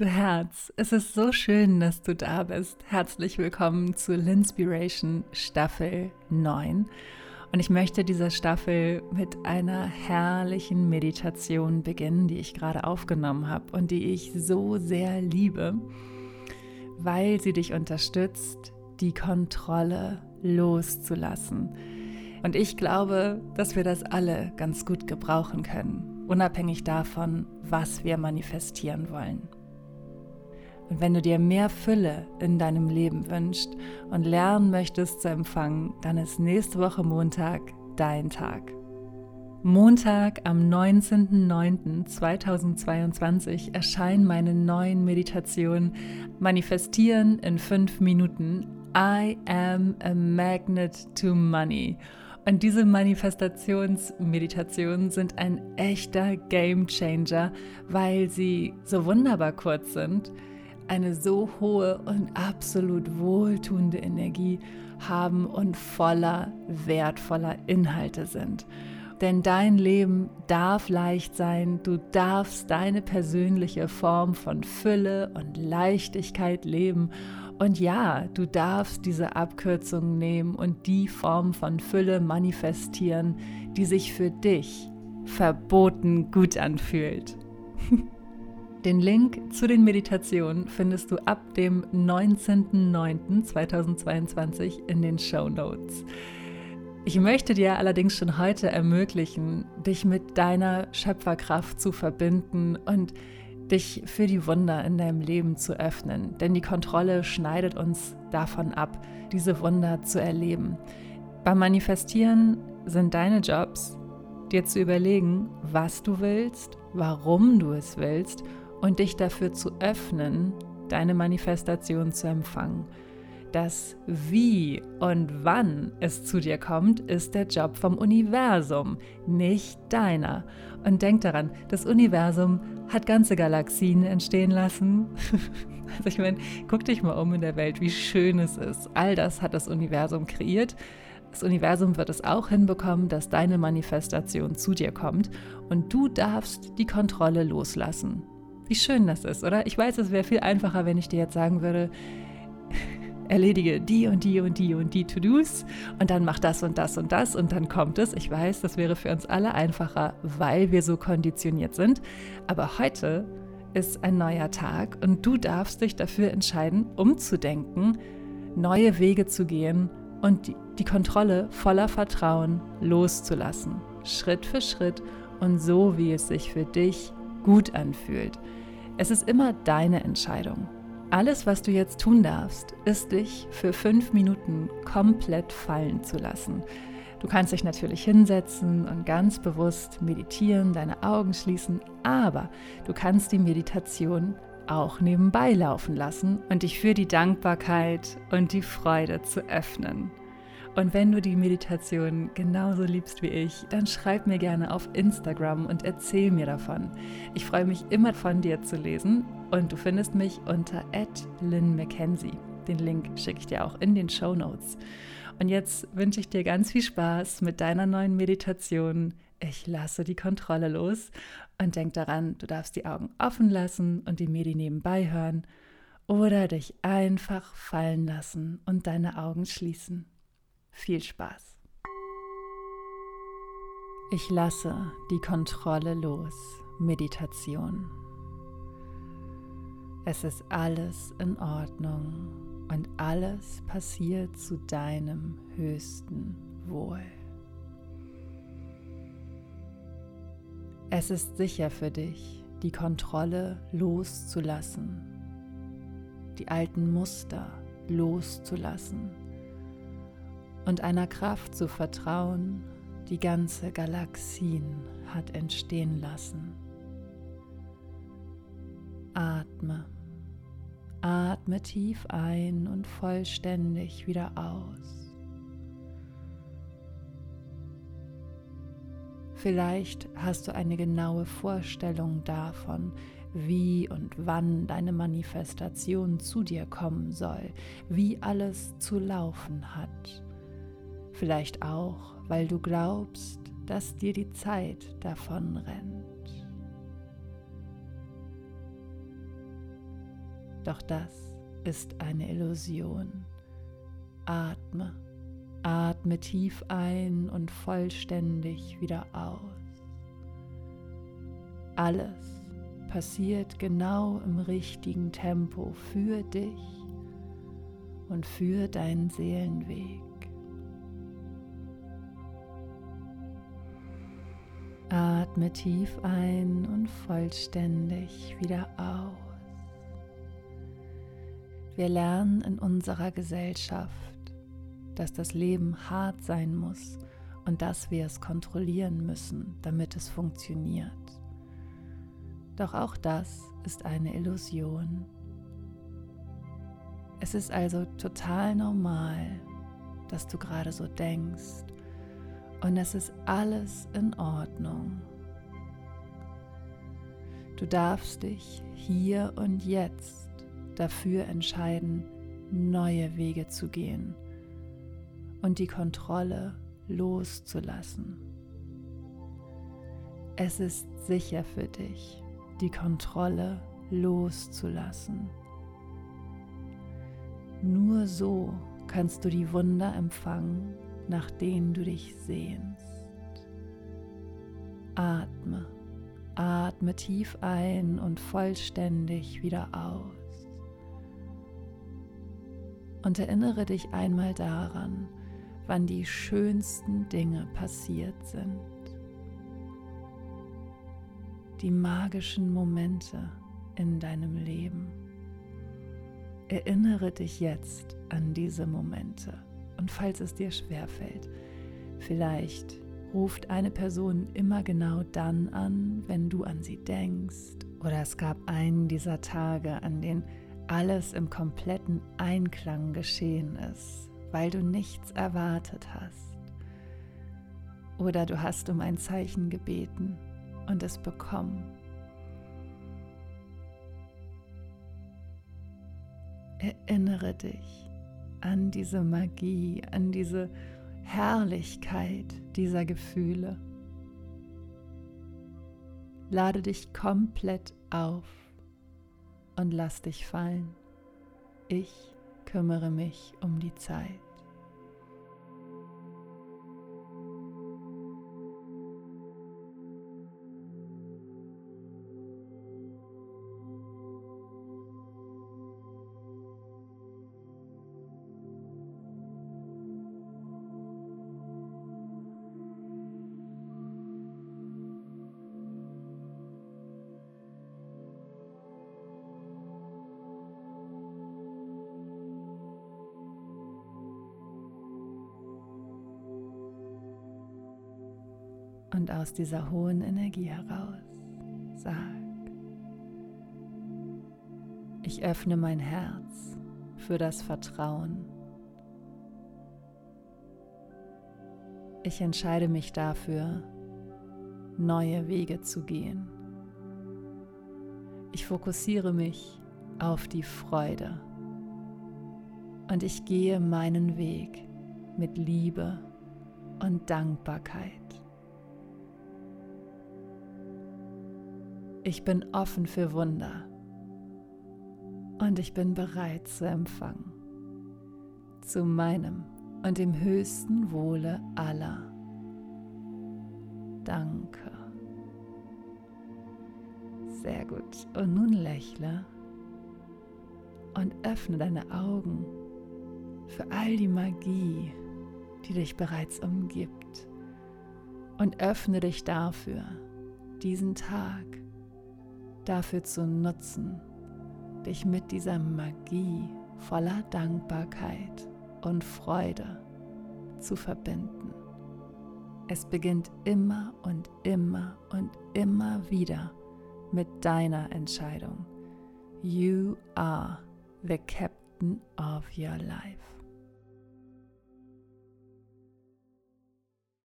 Du Herz, es ist so schön, dass du da bist. Herzlich willkommen zu Linspiration Staffel 9. Und ich möchte diese Staffel mit einer herrlichen Meditation beginnen, die ich gerade aufgenommen habe und die ich so sehr liebe, weil sie dich unterstützt, die Kontrolle loszulassen. Und ich glaube, dass wir das alle ganz gut gebrauchen können, unabhängig davon, was wir manifestieren wollen. Und wenn du dir mehr Fülle in deinem Leben wünschst und lernen möchtest zu empfangen, dann ist nächste Woche Montag dein Tag. Montag am 19.09.2022 erscheinen meine neuen Meditationen Manifestieren in fünf Minuten. I am a magnet to money. Und diese Manifestationsmeditationen sind ein echter Game Changer, weil sie so wunderbar kurz sind eine so hohe und absolut wohltuende Energie haben und voller wertvoller Inhalte sind. Denn dein Leben darf leicht sein, du darfst deine persönliche Form von Fülle und Leichtigkeit leben. Und ja, du darfst diese Abkürzung nehmen und die Form von Fülle manifestieren, die sich für dich verboten gut anfühlt. Den Link zu den Meditationen findest du ab dem 19.09.2022 in den Show Notes. Ich möchte dir allerdings schon heute ermöglichen, dich mit deiner Schöpferkraft zu verbinden und dich für die Wunder in deinem Leben zu öffnen. Denn die Kontrolle schneidet uns davon ab, diese Wunder zu erleben. Beim Manifestieren sind deine Jobs, dir zu überlegen, was du willst, warum du es willst und dich dafür zu öffnen, deine Manifestation zu empfangen. Das Wie und wann es zu dir kommt, ist der Job vom Universum, nicht deiner. Und denk daran, das Universum hat ganze Galaxien entstehen lassen. also ich meine, guck dich mal um in der Welt, wie schön es ist. All das hat das Universum kreiert. Das Universum wird es auch hinbekommen, dass deine Manifestation zu dir kommt und du darfst die Kontrolle loslassen. Wie schön das ist, oder? Ich weiß, es wäre viel einfacher, wenn ich dir jetzt sagen würde, erledige die und die und die und die To-Dos und dann mach das und das und das und dann kommt es. Ich weiß, das wäre für uns alle einfacher, weil wir so konditioniert sind. Aber heute ist ein neuer Tag und du darfst dich dafür entscheiden, umzudenken, neue Wege zu gehen und die, die Kontrolle voller Vertrauen loszulassen. Schritt für Schritt und so, wie es sich für dich gut anfühlt. Es ist immer deine Entscheidung. Alles, was du jetzt tun darfst, ist dich für fünf Minuten komplett fallen zu lassen. Du kannst dich natürlich hinsetzen und ganz bewusst meditieren, deine Augen schließen, aber du kannst die Meditation auch nebenbei laufen lassen und dich für die Dankbarkeit und die Freude zu öffnen. Und wenn du die Meditation genauso liebst wie ich, dann schreib mir gerne auf Instagram und erzähl mir davon. Ich freue mich immer von dir zu lesen und du findest mich unter @lynn_mackenzie. Den Link schicke ich dir auch in den Show Notes. Und jetzt wünsche ich dir ganz viel Spaß mit deiner neuen Meditation. Ich lasse die Kontrolle los und denk daran, du darfst die Augen offen lassen und die Medi nebenbei hören oder dich einfach fallen lassen und deine Augen schließen. Viel Spaß. Ich lasse die Kontrolle los. Meditation. Es ist alles in Ordnung und alles passiert zu deinem höchsten Wohl. Es ist sicher für dich, die Kontrolle loszulassen, die alten Muster loszulassen und einer Kraft zu vertrauen, die ganze Galaxien hat entstehen lassen. Atme. Atme tief ein und vollständig wieder aus. Vielleicht hast du eine genaue Vorstellung davon, wie und wann deine Manifestation zu dir kommen soll, wie alles zu laufen hat. Vielleicht auch, weil du glaubst, dass dir die Zeit davon rennt. Doch das ist eine Illusion. Atme, atme tief ein und vollständig wieder aus. Alles passiert genau im richtigen Tempo für dich und für deinen Seelenweg. Atme tief ein und vollständig wieder aus. Wir lernen in unserer Gesellschaft, dass das Leben hart sein muss und dass wir es kontrollieren müssen, damit es funktioniert. Doch auch das ist eine Illusion. Es ist also total normal, dass du gerade so denkst und es ist alles in Ordnung. Du darfst dich hier und jetzt dafür entscheiden, neue Wege zu gehen und die Kontrolle loszulassen. Es ist sicher für dich, die Kontrolle loszulassen. Nur so kannst du die Wunder empfangen, nach denen du dich sehnst. Atme, atme tief ein und vollständig wieder aus. Und erinnere dich einmal daran, wann die schönsten Dinge passiert sind. Die magischen Momente in deinem Leben. Erinnere dich jetzt an diese Momente. Und falls es dir schwerfällt, vielleicht ruft eine Person immer genau dann an, wenn du an sie denkst. Oder es gab einen dieser Tage, an denen alles im kompletten Einklang geschehen ist weil du nichts erwartet hast. Oder du hast um ein Zeichen gebeten und es bekommen. Erinnere dich an diese Magie, an diese Herrlichkeit dieser Gefühle. Lade dich komplett auf und lass dich fallen. Ich kümmere mich um die Zeit. Und aus dieser hohen Energie heraus sag, ich öffne mein Herz für das Vertrauen. Ich entscheide mich dafür, neue Wege zu gehen. Ich fokussiere mich auf die Freude und ich gehe meinen Weg mit Liebe und Dankbarkeit. Ich bin offen für Wunder und ich bin bereit zu empfangen. Zu meinem und dem höchsten Wohle aller. Danke. Sehr gut. Und nun lächle und öffne deine Augen für all die Magie, die dich bereits umgibt. Und öffne dich dafür, diesen Tag dafür zu nutzen, dich mit dieser Magie voller Dankbarkeit und Freude zu verbinden. Es beginnt immer und immer und immer wieder mit deiner Entscheidung. You are the captain of your life.